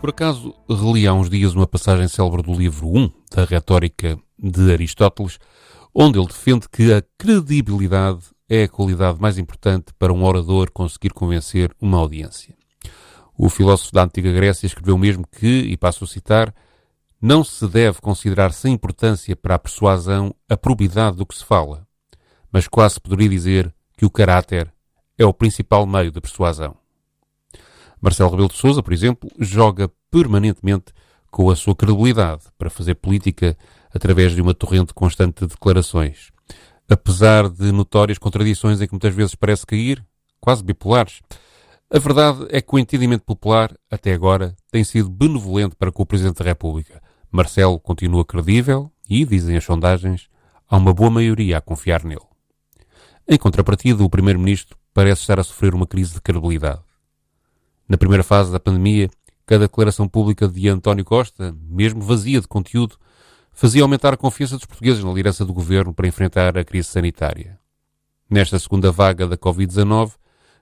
Por acaso, reli há uns dias uma passagem célebre do livro 1 da Retórica de Aristóteles, onde ele defende que a credibilidade é a qualidade mais importante para um orador conseguir convencer uma audiência. O filósofo da antiga Grécia escreveu mesmo que, e passo a citar, não se deve considerar sem importância para a persuasão a probidade do que se fala, mas quase poderia dizer que o caráter é o principal meio de persuasão. Marcelo Rebelo de Sousa, por exemplo, joga permanentemente com a sua credibilidade para fazer política através de uma torrente constante de declarações. Apesar de notórias contradições em que muitas vezes parece cair, quase bipolares, a verdade é que o entendimento popular, até agora, tem sido benevolente para com o Presidente da República. Marcelo continua credível e, dizem as sondagens, há uma boa maioria a confiar nele. Em contrapartida, o Primeiro-Ministro parece estar a sofrer uma crise de credibilidade. Na primeira fase da pandemia, cada declaração pública de António Costa, mesmo vazia de conteúdo, fazia aumentar a confiança dos portugueses na liderança do governo para enfrentar a crise sanitária. Nesta segunda vaga da Covid-19,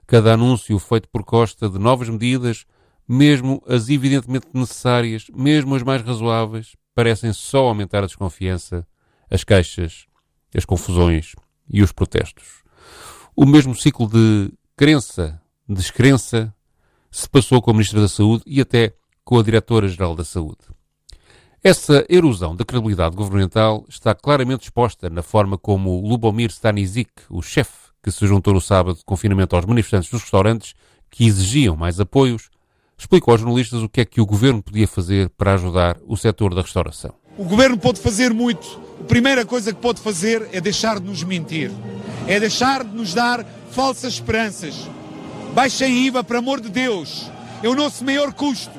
cada anúncio feito por Costa de novas medidas, mesmo as evidentemente necessárias, mesmo as mais razoáveis, parecem só aumentar a desconfiança, as queixas, as confusões e os protestos. O mesmo ciclo de crença, descrença, se passou com a Ministra da Saúde e até com a Diretora-Geral da Saúde. Essa erosão da credibilidade governamental está claramente exposta na forma como Lubomir Stanisic, o chefe que se juntou no sábado de confinamento aos manifestantes dos restaurantes que exigiam mais apoios, explicou aos jornalistas o que é que o governo podia fazer para ajudar o setor da restauração. O governo pode fazer muito. A primeira coisa que pode fazer é deixar de nos mentir, é deixar de nos dar falsas esperanças, Baixem IVA, por amor de Deus. É o nosso maior custo.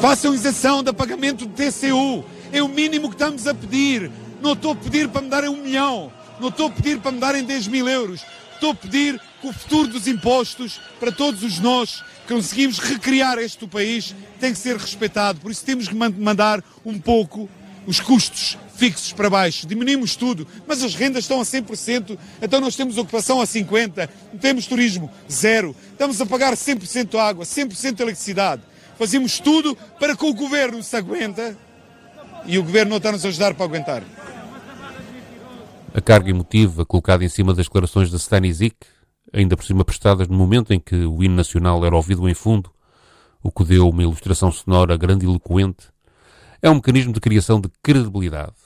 Façam isenção do pagamento do TCU. É o mínimo que estamos a pedir. Não estou a pedir para me darem um milhão. Não estou a pedir para me darem 10 mil euros. Estou a pedir que o futuro dos impostos, para todos os nós que conseguimos recriar este país, tem que ser respeitado. Por isso temos que mandar um pouco os custos fixos para baixo, diminuímos tudo, mas as rendas estão a 100%, então nós temos ocupação a 50%, temos turismo zero, estamos a pagar 100% água, 100% eletricidade. Fazemos tudo para que o governo se aguenta e o governo não está-nos a ajudar para aguentar. A carga emotiva colocada em cima das declarações de Stanisic, ainda por cima prestadas no momento em que o hino nacional era ouvido em fundo, o que deu uma ilustração sonora grandiloquente, é um mecanismo de criação de credibilidade.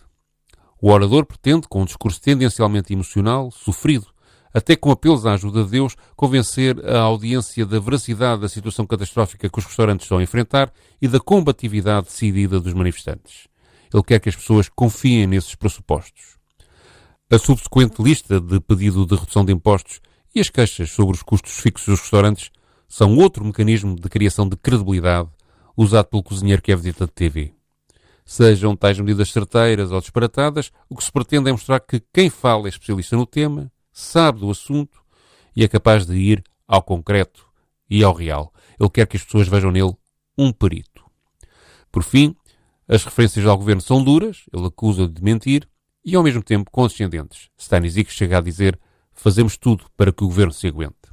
O orador pretende, com um discurso tendencialmente emocional, sofrido, até com apelos à ajuda de Deus, convencer a audiência da veracidade da situação catastrófica que os restaurantes estão a enfrentar e da combatividade decidida dos manifestantes. Ele quer que as pessoas confiem nesses pressupostos. A subsequente lista de pedido de redução de impostos e as queixas sobre os custos fixos dos restaurantes são outro mecanismo de criação de credibilidade usado pelo cozinheiro que é visita de TV. Sejam tais medidas certeiras ou disparatadas, o que se pretende é mostrar que quem fala é especialista no tema, sabe do assunto e é capaz de ir ao concreto e ao real. Ele quer que as pessoas vejam nele um perito. Por fim, as referências ao governo são duras, ele acusa de mentir e ao mesmo tempo condescendentes. Stanisic chega a dizer fazemos tudo para que o governo se aguente.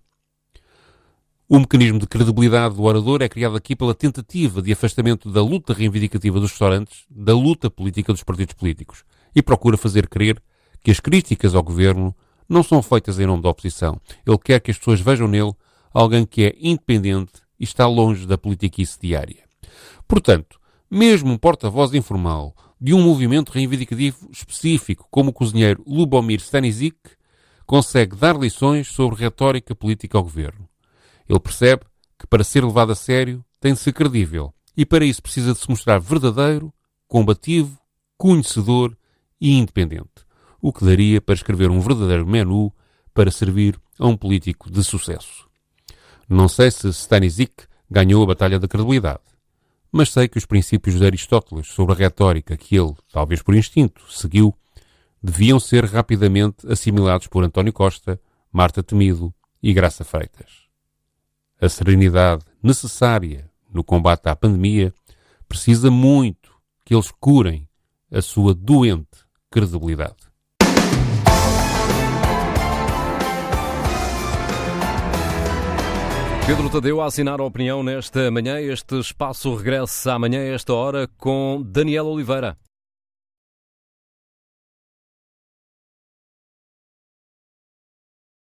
O mecanismo de credibilidade do orador é criado aqui pela tentativa de afastamento da luta reivindicativa dos restaurantes da luta política dos partidos políticos e procura fazer crer que as críticas ao governo não são feitas em nome da oposição. Ele quer que as pessoas vejam nele alguém que é independente e está longe da politiquice diária. Portanto, mesmo um porta-voz informal de um movimento reivindicativo específico como o cozinheiro Lubomir Stanisic consegue dar lições sobre retórica política ao governo. Ele percebe que para ser levado a sério tem de ser credível e para isso precisa de se mostrar verdadeiro, combativo, conhecedor e independente, o que daria para escrever um verdadeiro menu para servir a um político de sucesso. Não sei se Stanisic ganhou a batalha da credibilidade, mas sei que os princípios de Aristóteles sobre a retórica que ele, talvez por instinto, seguiu, deviam ser rapidamente assimilados por António Costa, Marta Temido e Graça Freitas. A serenidade necessária no combate à pandemia precisa muito que eles curem a sua doente credibilidade. Pedro Tadeu a assinar a opinião nesta manhã. Este espaço regressa amanhã a esta hora com Daniel Oliveira.